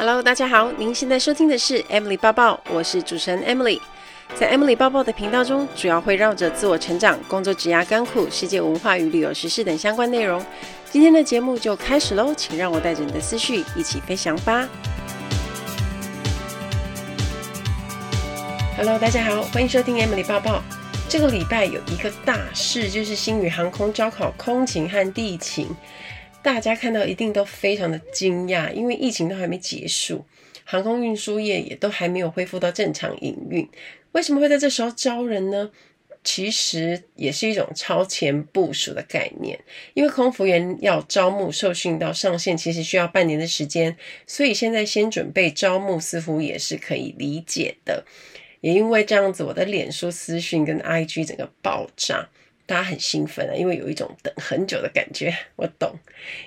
Hello，大家好，您现在收听的是 Emily 抱抱，我是主持人 Emily。在 Emily 抱抱的频道中，主要会绕着自我成长、工作、职涯、甘苦、世界文化与旅游时事等相关内容。今天的节目就开始喽，请让我带着你的思绪一起飞翔吧。Hello，大家好，欢迎收听 Emily 抱抱。这个礼拜有一个大事，就是星宇航空招考空勤和地勤。大家看到一定都非常的惊讶，因为疫情都还没结束，航空运输业也都还没有恢复到正常营运。为什么会在这时候招人呢？其实也是一种超前部署的概念，因为空服员要招募受训到上线，其实需要半年的时间，所以现在先准备招募似乎也是可以理解的。也因为这样子，我的脸书私讯跟 IG 整个爆炸。大家很兴奋啊，因为有一种等很久的感觉。我懂，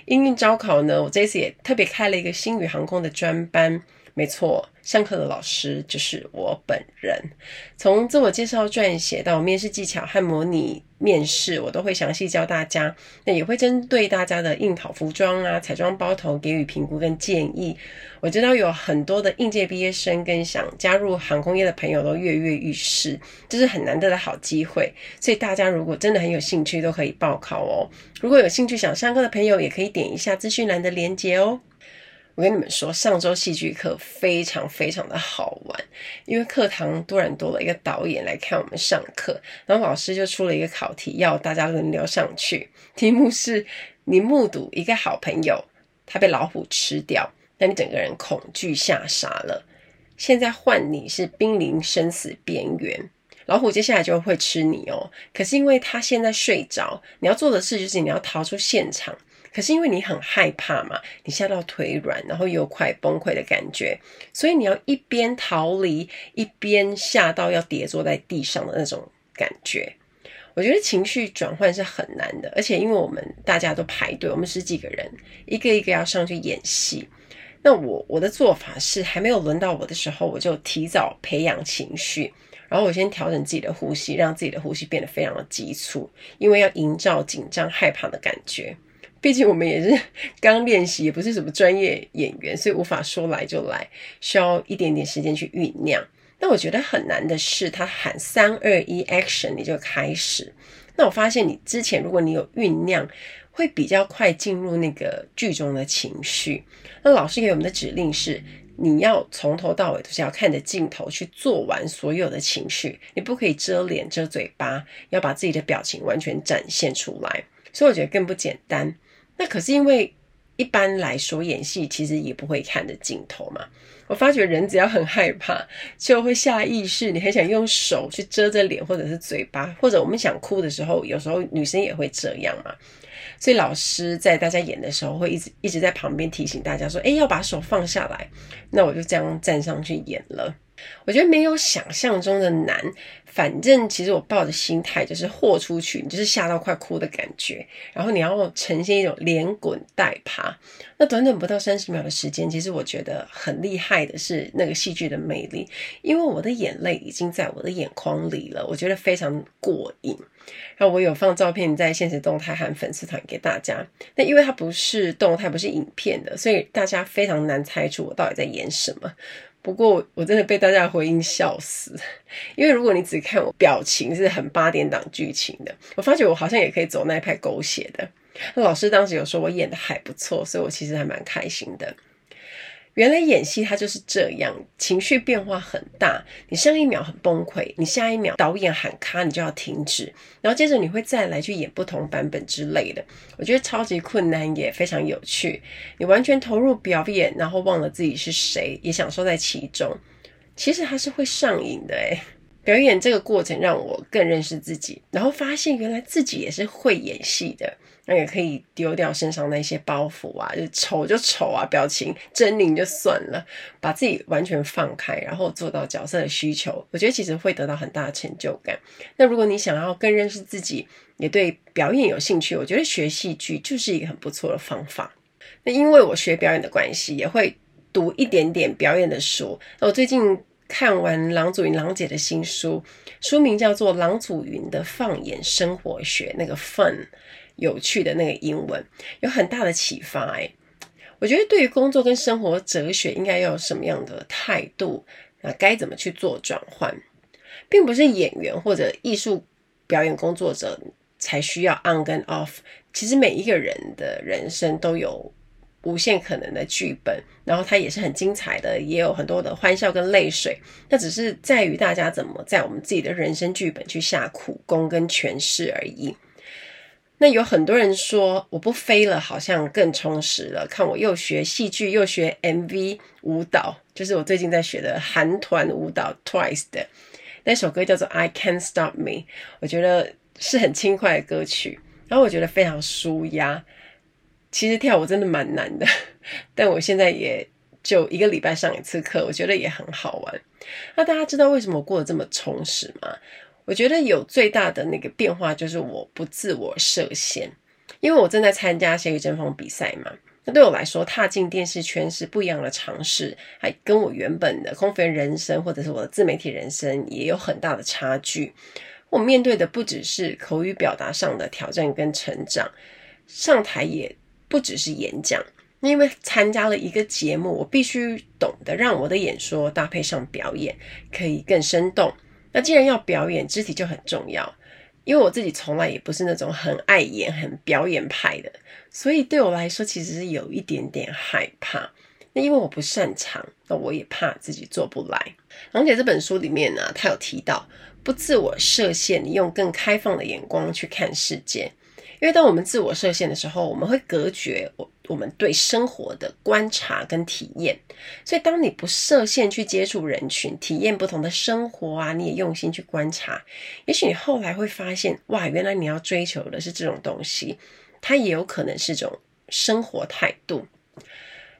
英运招考呢，我这次也特别开了一个星宇航空的专班。没错，上课的老师就是我本人。从自我介绍撰写到面试技巧和模拟面试，我都会详细教大家。那也会针对大家的应考服装啊、彩妆包头给予评估跟建议。我知道有很多的应届毕业生跟想加入航空业的朋友都跃跃欲试，这是很难得的好机会。所以大家如果真的很有兴趣，都可以报考哦。如果有兴趣想上课的朋友，也可以点一下资讯栏的链接哦。我跟你们说，上周戏剧课非常非常的好玩，因为课堂突然多了一个导演来看我们上课，然后老师就出了一个考题，要大家轮流上去。题目是：你目睹一个好朋友，他被老虎吃掉，那你整个人恐惧吓傻了。现在换你是濒临生死边缘，老虎接下来就会吃你哦。可是因为他现在睡着，你要做的事就是你要逃出现场。可是因为你很害怕嘛，你吓到腿软，然后又快崩溃的感觉，所以你要一边逃离，一边吓到要跌坐在地上的那种感觉。我觉得情绪转换是很难的，而且因为我们大家都排队，我们十几个人，一个一个要上去演戏。那我我的做法是，还没有轮到我的时候，我就提早培养情绪，然后我先调整自己的呼吸，让自己的呼吸变得非常的急促，因为要营造紧张害怕的感觉。毕竟我们也是 刚练习，也不是什么专业演员，所以无法说来就来，需要一点点时间去酝酿。那我觉得很难的是，他喊三二一 action，你就开始。那我发现你之前如果你有酝酿，会比较快进入那个剧中的情绪。那老师给我们的指令是，你要从头到尾都是要看着镜头去做完所有的情绪，你不可以遮脸遮嘴巴，要把自己的表情完全展现出来。所以我觉得更不简单。那可是因为一般来说演戏其实也不会看着镜头嘛。我发觉人只要很害怕，就会下意识，你很想用手去遮着脸或者是嘴巴，或者我们想哭的时候，有时候女生也会这样嘛。所以老师在大家演的时候会一直一直在旁边提醒大家说：“诶，要把手放下来。”那我就这样站上去演了。我觉得没有想象中的难，反正其实我抱着心态就是豁出去，你就是吓到快哭的感觉，然后你要呈现一种连滚带爬。那短短不到三十秒的时间，其实我觉得很厉害的是那个戏剧的魅力，因为我的眼泪已经在我的眼眶里了，我觉得非常过瘾。然后我有放照片在现实动态和粉丝团给大家，那因为它不是动态，不是影片的，所以大家非常难猜出我到底在演什么。不过我真的被大家的回应笑死，因为如果你只看我表情是很八点档剧情的，我发觉我好像也可以走那一派狗血的。那老师当时有说我演的还不错，所以我其实还蛮开心的。原来演戏它就是这样，情绪变化很大。你上一秒很崩溃，你下一秒导演喊卡，你就要停止，然后接着你会再来去演不同版本之类的。我觉得超级困难，也非常有趣。你完全投入表演，然后忘了自己是谁，也享受在其中。其实它是会上瘾的诶。表演这个过程让我更认识自己，然后发现原来自己也是会演戏的。那也可以丢掉身上那些包袱啊，就丑就丑啊，表情狰狞就算了，把自己完全放开，然后做到角色的需求，我觉得其实会得到很大的成就感。那如果你想要更认识自己，也对表演有兴趣，我觉得学戏剧就是一个很不错的方法。那因为我学表演的关系，也会读一点点表演的书。那我最近看完郎祖筠郎姐的新书，书名叫做《郎祖筠的放眼生活学》，那个 fun。有趣的那个英文有很大的启发诶，我觉得对于工作跟生活哲学应该要有什么样的态度，那该怎么去做转换，并不是演员或者艺术表演工作者才需要 on 跟 off。其实每一个人的人生都有无限可能的剧本，然后它也是很精彩的，也有很多的欢笑跟泪水。那只是在于大家怎么在我们自己的人生剧本去下苦功跟诠释而已。那有很多人说我不飞了，好像更充实了。看我又学戏剧，又学 MV 舞蹈，就是我最近在学的韩团舞蹈 Twice 的那首歌叫做 I Can't Stop Me，我觉得是很轻快的歌曲。然后我觉得非常舒压，其实跳舞真的蛮难的，但我现在也就一个礼拜上一次课，我觉得也很好玩。那大家知道为什么我过得这么充实吗？我觉得有最大的那个变化就是我不自我设限，因为我正在参加咸鱼争锋比赛嘛。那对我来说，踏进电视圈是不一样的尝试，还跟我原本的空服员人生或者是我的自媒体人生也有很大的差距。我面对的不只是口语表达上的挑战跟成长，上台也不只是演讲。因为参加了一个节目，我必须懂得让我的演说搭配上表演，可以更生动。那既然要表演，肢体就很重要。因为我自己从来也不是那种很爱演、很表演派的，所以对我来说其实是有一点点害怕。那因为我不擅长，那我也怕自己做不来。而且这本书里面呢，他有提到。不自我设限，你用更开放的眼光去看世界。因为当我们自我设限的时候，我们会隔绝我我们对生活的观察跟体验。所以，当你不设限去接触人群，体验不同的生活啊，你也用心去观察，也许你后来会发现，哇，原来你要追求的是这种东西，它也有可能是种生活态度。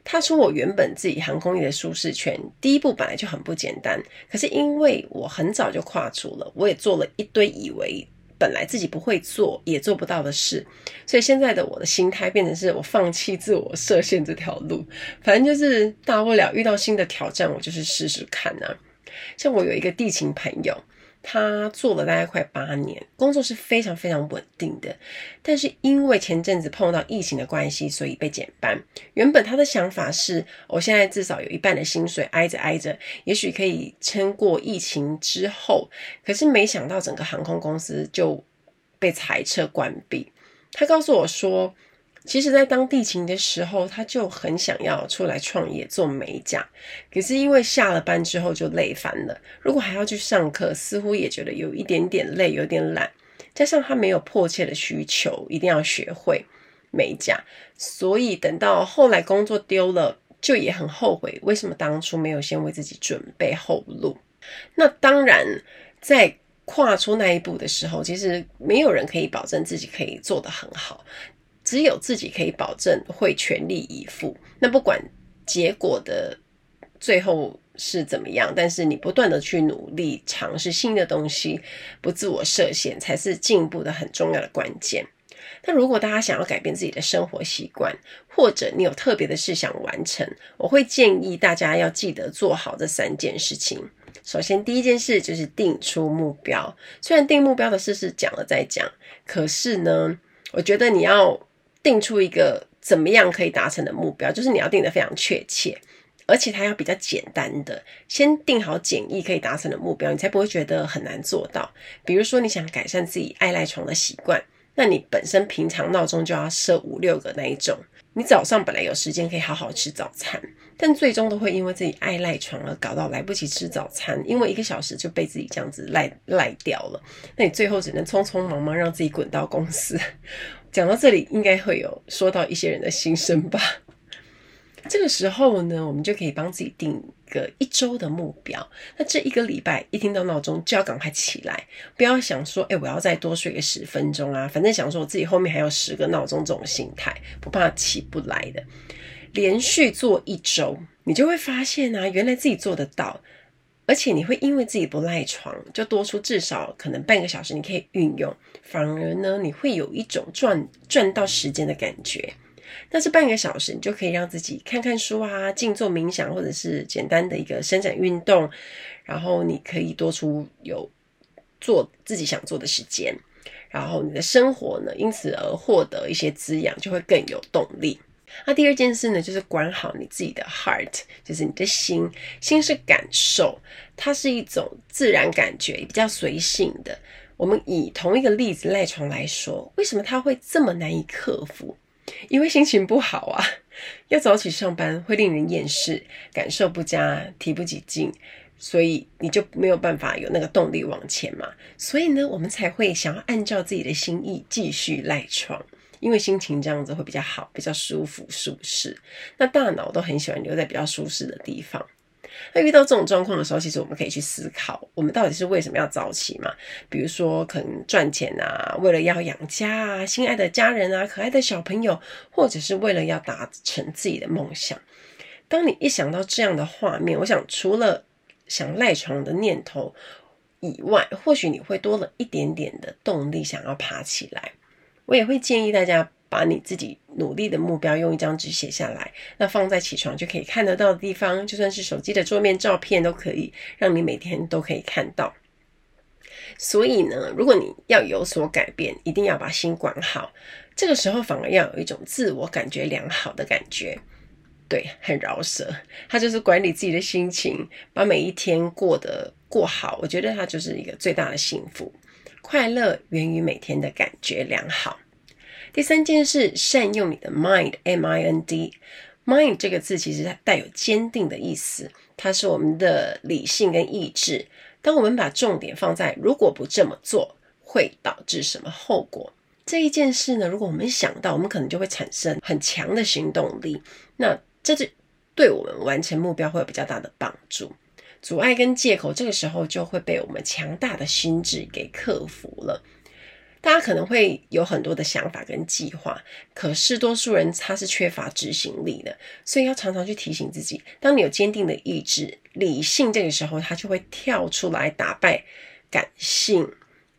踏出我原本自己航空业的舒适圈，第一步本来就很不简单。可是因为我很早就跨出了，我也做了一堆以为本来自己不会做也做不到的事，所以现在的我的心态变成是我放弃自我设限这条路，反正就是大不了遇到新的挑战，我就是试试看啊。像我有一个地勤朋友。他做了大概快八年，工作是非常非常稳定的。但是因为前阵子碰到疫情的关系，所以被减班。原本他的想法是，我现在至少有一半的薪水挨着挨着，也许可以撑过疫情之后。可是没想到整个航空公司就被裁撤关闭。他告诉我说，其实，在当地勤的时候，他就很想要出来创业做美甲，可是因为下了班之后就累翻了。如果还要去上课，似乎也觉得有一点点累，有点懒。加上他没有迫切的需求，一定要学会美甲，所以等到后来工作丢了，就也很后悔，为什么当初没有先为自己准备后路。那当然，在跨出那一步的时候，其实没有人可以保证自己可以做得很好。只有自己可以保证会全力以赴。那不管结果的最后是怎么样，但是你不断的去努力尝试新的东西，不自我设限，才是进步的很重要的关键。那如果大家想要改变自己的生活习惯，或者你有特别的事想完成，我会建议大家要记得做好这三件事情。首先，第一件事就是定出目标。虽然定目标的事是讲了再讲，可是呢，我觉得你要。定出一个怎么样可以达成的目标，就是你要定得非常确切，而且它要比较简单的，先定好简易可以达成的目标，你才不会觉得很难做到。比如说你想改善自己爱赖床的习惯，那你本身平常闹钟就要设五六个那一种，你早上本来有时间可以好好吃早餐，但最终都会因为自己爱赖床而搞到来不及吃早餐，因为一个小时就被自己这样子赖赖掉了，那你最后只能匆匆忙忙让自己滚到公司。讲到这里，应该会有说到一些人的心声吧。这个时候呢，我们就可以帮自己定个一周的目标。那这一个礼拜一听到闹钟就要赶快起来，不要想说，哎，我要再多睡个十分钟啊。反正想说我自己后面还有十个闹钟，这种心态不怕起不来的。连续做一周，你就会发现啊，原来自己做得到。而且你会因为自己不赖床，就多出至少可能半个小时，你可以运用。反而呢，你会有一种赚赚到时间的感觉。那这半个小时，你就可以让自己看看书啊，静坐冥想，或者是简单的一个伸展运动。然后你可以多出有做自己想做的时间。然后你的生活呢，因此而获得一些滋养，就会更有动力。那第二件事呢，就是管好你自己的 heart，就是你的心。心是感受，它是一种自然感觉，比较随性的。我们以同一个例子赖床来说，为什么它会这么难以克服？因为心情不好啊，要早起上班会令人厌世，感受不佳，提不起劲，所以你就没有办法有那个动力往前嘛。所以呢，我们才会想要按照自己的心意继续赖床，因为心情这样子会比较好，比较舒服舒适。那大脑都很喜欢留在比较舒适的地方。那遇到这种状况的时候，其实我们可以去思考，我们到底是为什么要早起嘛？比如说，可能赚钱啊，为了要养家啊，心爱的家人啊，可爱的小朋友，或者是为了要达成自己的梦想。当你一想到这样的画面，我想除了想赖床的念头以外，或许你会多了一点点的动力，想要爬起来。我也会建议大家。把你自己努力的目标用一张纸写下来，那放在起床就可以看得到的地方，就算是手机的桌面照片都可以，让你每天都可以看到。所以呢，如果你要有所改变，一定要把心管好。这个时候反而要有一种自我感觉良好的感觉，对，很饶舌。它就是管理自己的心情，把每一天过得过好。我觉得它就是一个最大的幸福。快乐源于每天的感觉良好。第三件事，善用你的 mind，M-I-N-D。mind 这个字其实它带有坚定的意思，它是我们的理性跟意志。当我们把重点放在如果不这么做会导致什么后果这一件事呢？如果我们想到，我们可能就会产生很强的行动力。那这就对我们完成目标会有比较大的帮助。阻碍跟借口这个时候就会被我们强大的心智给克服了。大家可能会有很多的想法跟计划，可是多数人他是缺乏执行力的，所以要常常去提醒自己，当你有坚定的意志、理性，这个时候他就会跳出来打败感性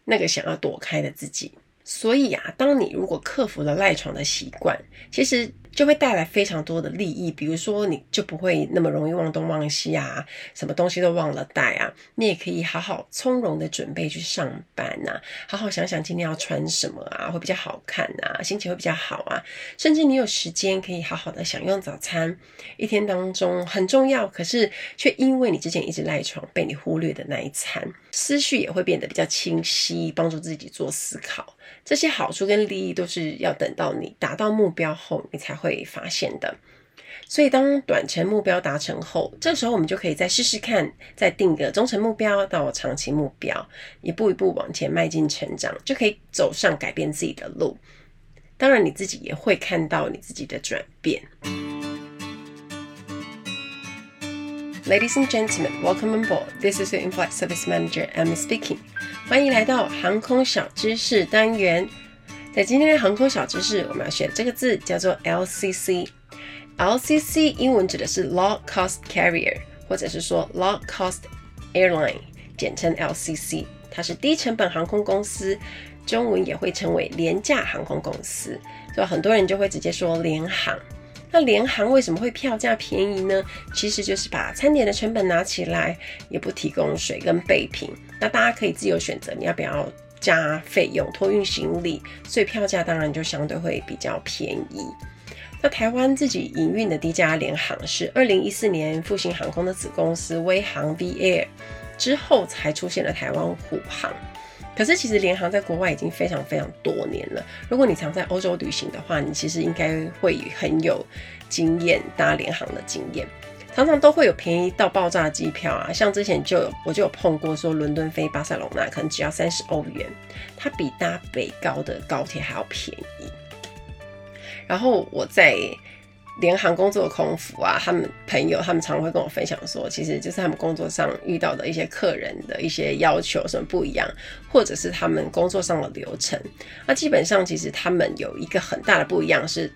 那个想要躲开的自己。所以啊，当你如果克服了赖床的习惯，其实。就会带来非常多的利益，比如说你就不会那么容易忘东忘西啊，什么东西都忘了带啊，你也可以好好从容的准备去上班啊，好好想想今天要穿什么啊，会比较好看啊，心情会比较好啊，甚至你有时间可以好好的享用早餐，一天当中很重要，可是却因为你之前一直赖床被你忽略的那一餐，思绪也会变得比较清晰，帮助自己做思考。这些好处跟利益都是要等到你达到目标后，你才会会发现的。所以，当短程目标达成后，这时候我们就可以再试试看，再定个中程目标到长期目标，一步一步往前迈进成长，就可以走上改变自己的路。当然，你自己也会看到你自己的转变。Ladies and gentlemen, welcome aboard. This is your in-flight service manager, Amy speaking. 欢迎来到航空小知识单元。在今天的航空小知识，我们要学这个字叫做 LCC。LCC 英文指的是 Low Cost Carrier，或者是说 Low Cost Airline，简称 LCC。它是低成本航空公司，中文也会称为廉价航空公司。所以很多人就会直接说联航。那联航为什么会票价便宜呢？其实就是把餐点的成本拿起来，也不提供水跟备品。那大家可以自由选择，你要不要加费用托运行李？所以票价当然就相对会比较便宜。那台湾自己营运的第一家廉航是二零一四年复兴航空的子公司威航 V Air，之后才出现了台湾虎航。可是其实联航在国外已经非常非常多年了。如果你常在欧洲旅行的话，你其实应该会很有经验搭联航的经验。常常都会有便宜到爆炸的机票啊，像之前就有我就有碰过，说伦敦飞巴塞隆纳可能只要三十欧元，它比搭北高的高铁还要便宜。然后我在。联航工作的空服啊，他们朋友他们常常会跟我分享说，其实就是他们工作上遇到的一些客人的一些要求什么不一样，或者是他们工作上的流程。那基本上其实他们有一个很大的不一样是，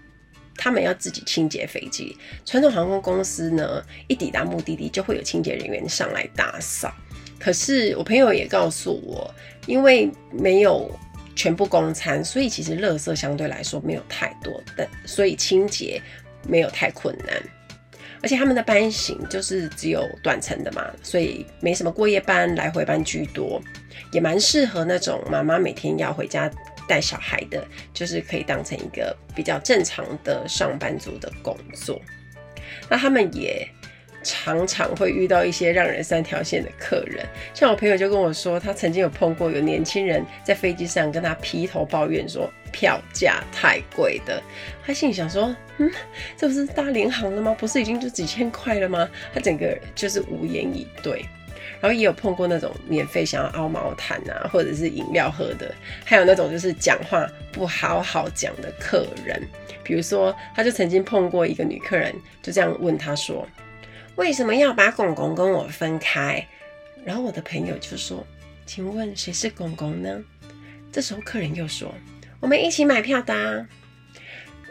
他们要自己清洁飞机。传统航空公司呢，一抵达目的地就会有清洁人员上来打扫。可是我朋友也告诉我，因为没有全部供餐，所以其实垃圾相对来说没有太多的，所以清洁。没有太困难，而且他们的班型就是只有短程的嘛，所以没什么过夜班，来回班居多，也蛮适合那种妈妈每天要回家带小孩的，就是可以当成一个比较正常的上班族的工作。那他们也常常会遇到一些让人三条线的客人，像我朋友就跟我说，他曾经有碰过有年轻人在飞机上跟他劈头抱怨说票价太贵的，他心里想说，嗯，这不是搭联航了吗？不是已经就几千块了吗？他整个就是无言以对。然后也有碰过那种免费想要凹毛毯啊，或者是饮料喝的，还有那种就是讲话不好好讲的客人，比如说他就曾经碰过一个女客人，就这样问他说。为什么要把公公跟我分开？然后我的朋友就说：“请问谁是公公呢？”这时候客人又说：“我们一起买票的啊。”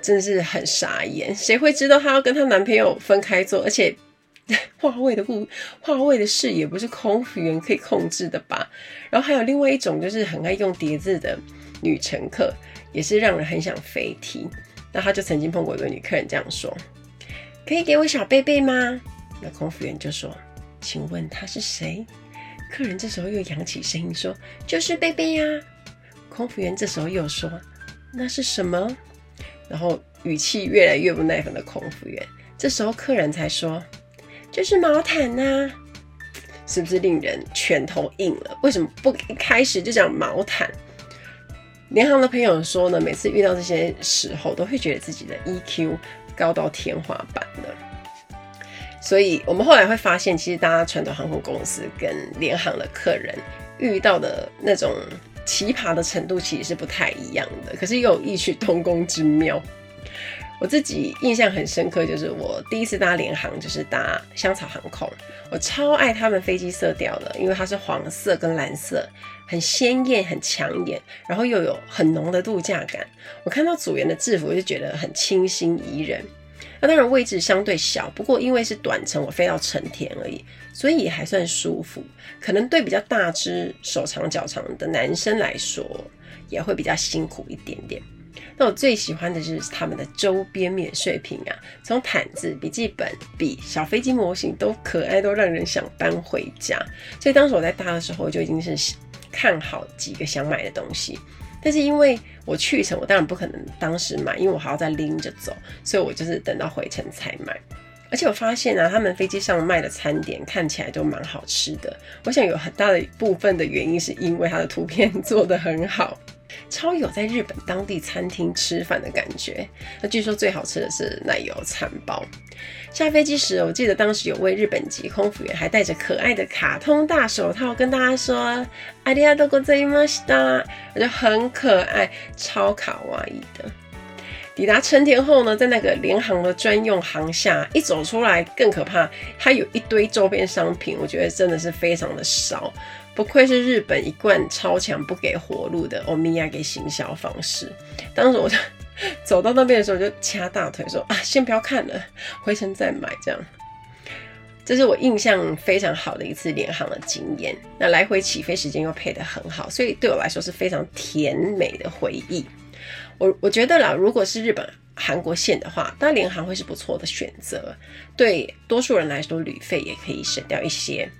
真是很傻眼，谁会知道她要跟她男朋友分开坐？而且 话位的故话位的事也不是空服员可以控制的吧？然后还有另外一种就是很爱用叠字的女乘客，也是让人很想飞踢。那他就曾经碰过一个女客人这样说：“可以给我小贝贝吗？”那空服员就说：“请问他是谁？”客人这时候又扬起声音说：“就是贝贝呀。”空服员这时候又说：“那是什么？”然后语气越来越不耐烦的空服员，这时候客人才说：“就是毛毯呐。”是不是令人拳头硬了？为什么不一开始就讲毛毯？联航的朋友说呢，每次遇到这些时候，都会觉得自己的 EQ 高到天花板了。所以我们后来会发现，其实大家传统航空公司跟联航的客人遇到的那种奇葩的程度，其实是不太一样的。可是又有异曲同工之妙。我自己印象很深刻，就是我第一次搭联航，就是搭香草航空。我超爱他们飞机色调的，因为它是黄色跟蓝色，很鲜艳、很抢眼，然后又有很浓的度假感。我看到组员的制服，就觉得很清新宜人。那当然位置相对小，不过因为是短程，我飞到成田而已，所以也还算舒服。可能对比较大只、手长脚长的男生来说，也会比较辛苦一点点。那我最喜欢的就是他们的周边免税品啊，从毯子、笔记本、笔、小飞机模型都可爱，都让人想搬回家。所以当时我在搭的时候，就已经是看好几个想买的东西。但是因为我去程，我当然不可能当时买，因为我还要再拎着走，所以我就是等到回程才买。而且我发现啊，他们飞机上卖的餐点看起来都蛮好吃的。我想有很大的部分的原因是因为它的图片做得很好。超有在日本当地餐厅吃饭的感觉。那据说最好吃的是奶油餐包。下飞机时，我记得当时有位日本籍空服员还戴着可爱的卡通大手套跟大家说“ありがとうございました”，我觉得很可爱，超卡哇伊的。抵达成田后呢，在那个联航的专用航厦一走出来更可怕，它有一堆周边商品，我觉得真的是非常的少。 不愧是日本一贯超强不给活路的欧米亚给行销方式。当时我就走到那边的时候，就掐大腿说：“啊，先不要看了，回程再买。”这样，这是我印象非常好的一次联航的经验。那来回起飞时间又配得很好，所以对我来说是非常甜美的回忆。我我觉得啦，如果是日本、韩国线的话，搭联航会是不错的选择。对多数人来说，旅费也可以省掉一些。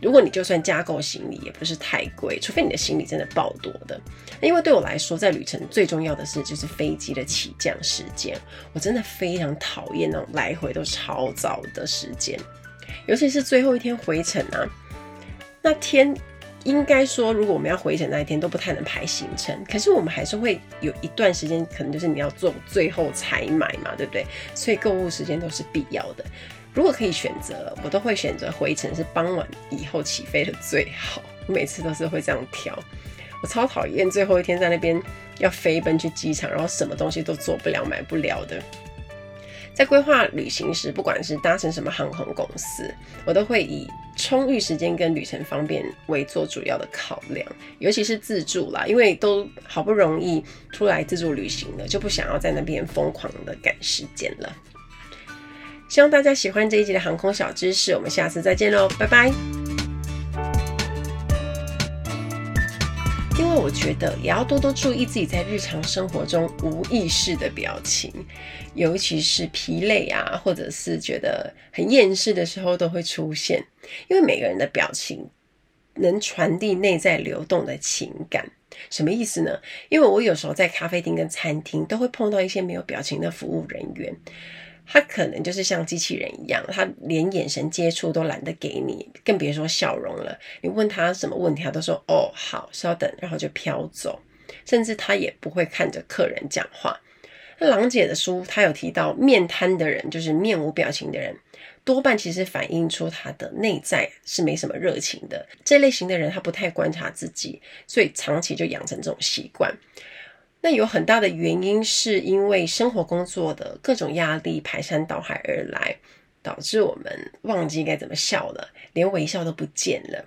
如果你就算加购行李，也不是太贵，除非你的行李真的爆多的。因为对我来说，在旅程最重要的是就是飞机的起降时间，我真的非常讨厌那种来回都超早的时间，尤其是最后一天回程啊，那天应该说，如果我们要回程那一天都不太能排行程，可是我们还是会有一段时间，可能就是你要做最后才买嘛，对不对？所以购物时间都是必要的。如果可以选择，我都会选择回程是傍晚以后起飞的最好。我每次都是会这样挑。我超讨厌最后一天在那边要飞奔去机场，然后什么东西都做不了、买不了的。在规划旅行时，不管是搭乘什么航空公司，我都会以充裕时间跟旅程方便为做主要的考量。尤其是自助啦，因为都好不容易出来自助旅行了，就不想要在那边疯狂的赶时间了。希望大家喜欢这一集的航空小知识，我们下次再见喽，拜拜。因为我觉得也要多多注意自己在日常生活中无意识的表情，尤其是疲累啊，或者是觉得很厌世的时候都会出现。因为每个人的表情能传递内在流动的情感。什么意思呢？因为我有时候在咖啡厅跟餐厅都会碰到一些没有表情的服务人员，他可能就是像机器人一样，他连眼神接触都懒得给你，更别说笑容了。你问他什么问题，他都说哦好，稍等，然后就飘走，甚至他也不会看着客人讲话。那郎姐的书，她有提到面瘫的人，就是面无表情的人。多半其实反映出他的内在是没什么热情的。这类型的人，他不太观察自己，所以长期就养成这种习惯。那有很大的原因是因为生活工作的各种压力排山倒海而来，导致我们忘记该怎么笑了，连微笑都不见了。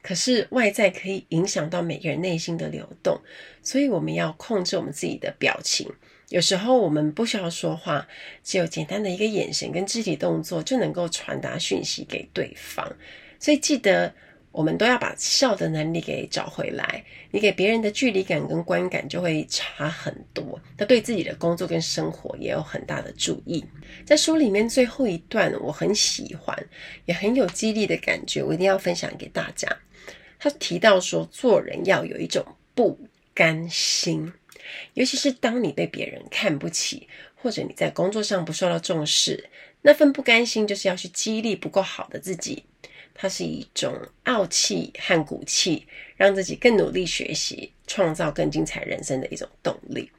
可是外在可以影响到每个人内心的流动，所以我们要控制我们自己的表情。有时候我们不需要说话，只有简单的一个眼神跟肢体动作就能够传达讯息给对方。所以记得，我们都要把笑的能力给找回来。你给别人的距离感跟观感就会差很多。那对自己的工作跟生活也有很大的注意。在书里面最后一段，我很喜欢，也很有激励的感觉，我一定要分享给大家。他提到说，做人要有一种不甘心。尤其是当你被别人看不起，或者你在工作上不受到重视，那份不甘心就是要去激励不够好的自己。它是一种傲气和骨气，让自己更努力学习，创造更精彩人生的一种动力。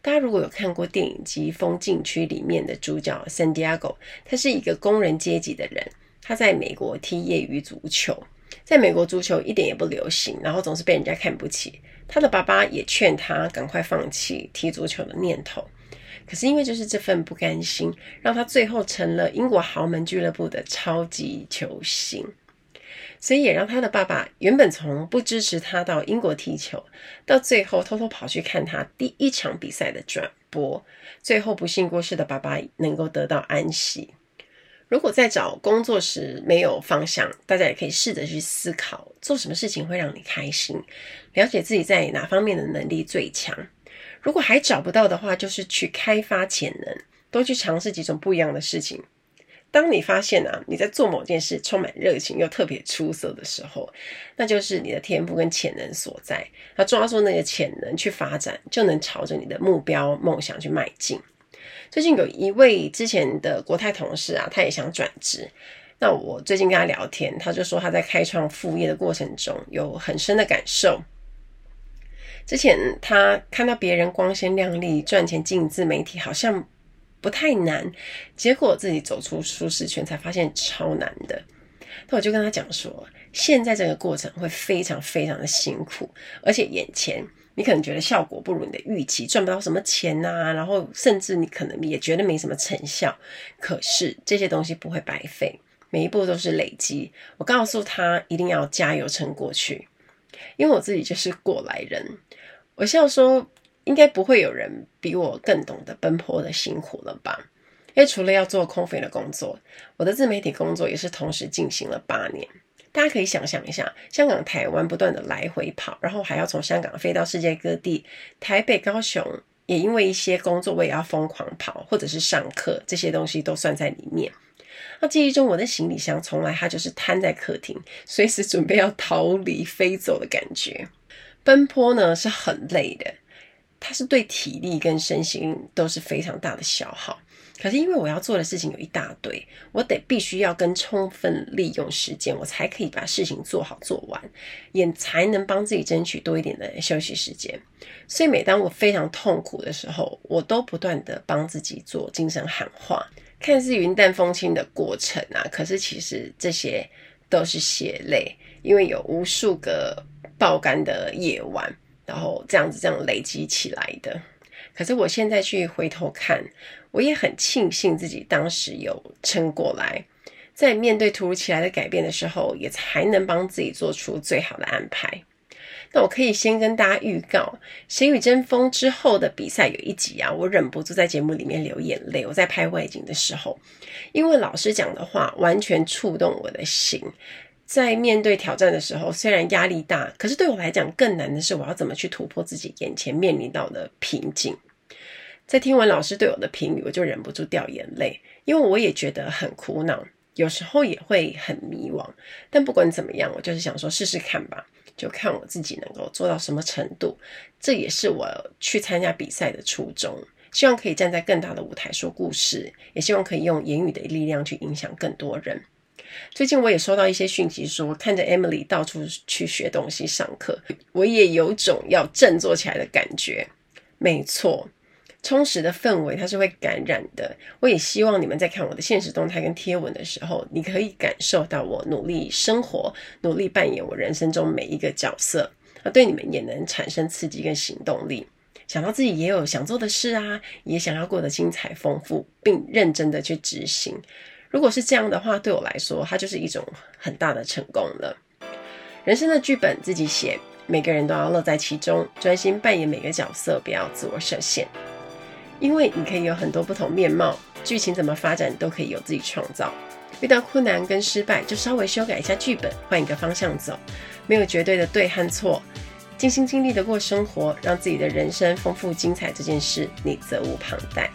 大家如果有看过电影《疾风禁区》里面的主角 Santiago，他是一个工人阶级的人，他在美国踢业余足球。在美国，足球一点也不流行，然后总是被人家看不起。他的爸爸也劝他赶快放弃踢足球的念头，可是因为就是这份不甘心，让他最后成了英国豪门俱乐部的超级球星。所以也让他的爸爸原本从不支持他到英国踢球，到最后偷偷跑去看他第一场比赛的转播，最后不幸过世的爸爸能够得到安息。如果在找工作时没有方向，大家也可以试着去思考，做什么事情会让你开心，了解自己在哪方面的能力最强。如果还找不到的话，就是去开发潜能，多去尝试几种不一样的事情。当你发现啊，你在做某件事充满热情又特别出色的时候，那就是你的天赋跟潜能所在。那抓住那个潜能去发展，就能朝着你的目标梦想去迈进。最近有一位之前的国泰同事啊，他也想转职。那我最近跟他聊天，他就说他在开创副业的过程中有很深的感受。之前他看到别人光鲜亮丽赚钱经营自媒体好像不太难，结果自己走出舒适圈才发现超难的。那我就跟他讲说，现在这个过程会非常非常的辛苦，而且眼前。你可能觉得效果不如你的预期，赚不到什么钱呐、然后甚至你可能也觉得没什么成效。可是这些东西不会白费，每一步都是累积。我告诉他一定要加油撑过去，因为我自己就是过来人。我笑说，应该不会有人比我更懂得奔波的辛苦了吧？因为除了要做空服的工作，我的自媒体工作也是同时进行了八年。大家可以想象一下，香港、台湾不断的来回跑，然后还要从香港飞到世界各地，台北、高雄也因为一些工作我也要疯狂跑，或者是上课，这些东西都算在里面。那记忆中我的行李箱从来它就是摊在客厅，随时准备要逃离飞走的感觉。奔波呢是很累的，它是对体力跟身心都是非常大的消耗。可是因为我要做的事情有一大堆，我得必须要更充分利用时间，我才可以把事情做好做完，也才能帮自己争取多一点的休息时间。所以每当我非常痛苦的时候，我都不断的帮自己做精神喊话，看似云淡风轻的过程啊，可是其实这些都是血泪，因为有无数个爆肝的夜晚，然后这样子这样累积起来的。可是我现在去回头看，我也很庆幸自己当时有撑过来，在面对突如其来的改变的时候，也才能帮自己做出最好的安排。那我可以先跟大家预告，《谁与争锋》之后的比赛有一集啊，我忍不住在节目里面流眼泪。我在拍外景的时候，因为老师讲的话完全触动我的心。在面对挑战的时候，虽然压力大，可是对我来讲更难的是，我要怎么去突破自己眼前面临到的瓶颈。在听完老师对我的评语，我就忍不住掉眼泪，因为我也觉得很苦恼，有时候也会很迷惘。但不管怎么样，我就是想说试试看吧。就看我自己能够做到什么程度。这也是我去参加比赛的初衷，希望可以站在更大的舞台说故事，也希望可以用言语的力量去影响更多人。最近我也收到一些讯息说，看着 Emily 到处去学东西、上课，我也有种要振作起来的感觉。没错。充实的氛围，它是会感染的。我也希望你们在看我的现实动态跟贴文的时候，你可以感受到我努力生活，努力扮演我人生中每一个角色，而对你们也能产生刺激跟行动力。想到自己也有想做的事啊，也想要过得精彩丰富，并认真的去执行。如果是这样的话，对我来说，它就是一种很大的成功了。人生的剧本自己写，每个人都要乐在其中，专心扮演每个角色，不要自我设限。因为你可以有很多不同面貌，剧情怎么发展都可以由自己创造。遇到困难跟失败，就稍微修改一下剧本，换一个方向走。没有绝对的对和错，尽心尽力的过生活，让自己的人生丰富精彩。这件事你责无旁贷。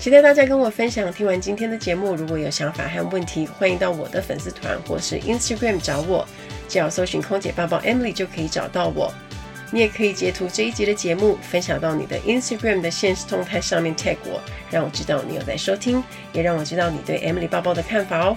期待大家跟我分享。听完今天的节目，如果有想法和问题，欢迎到我的粉丝团或是 Instagram 找我，只要搜寻空姐抱抱 Emily 就可以找到我。你也可以截图这一集的节目，分享到你的 Instagram 的现实动态上面 tag 我，让我知道你有在收听，也让我知道你对 Emily 抱抱的看法哦。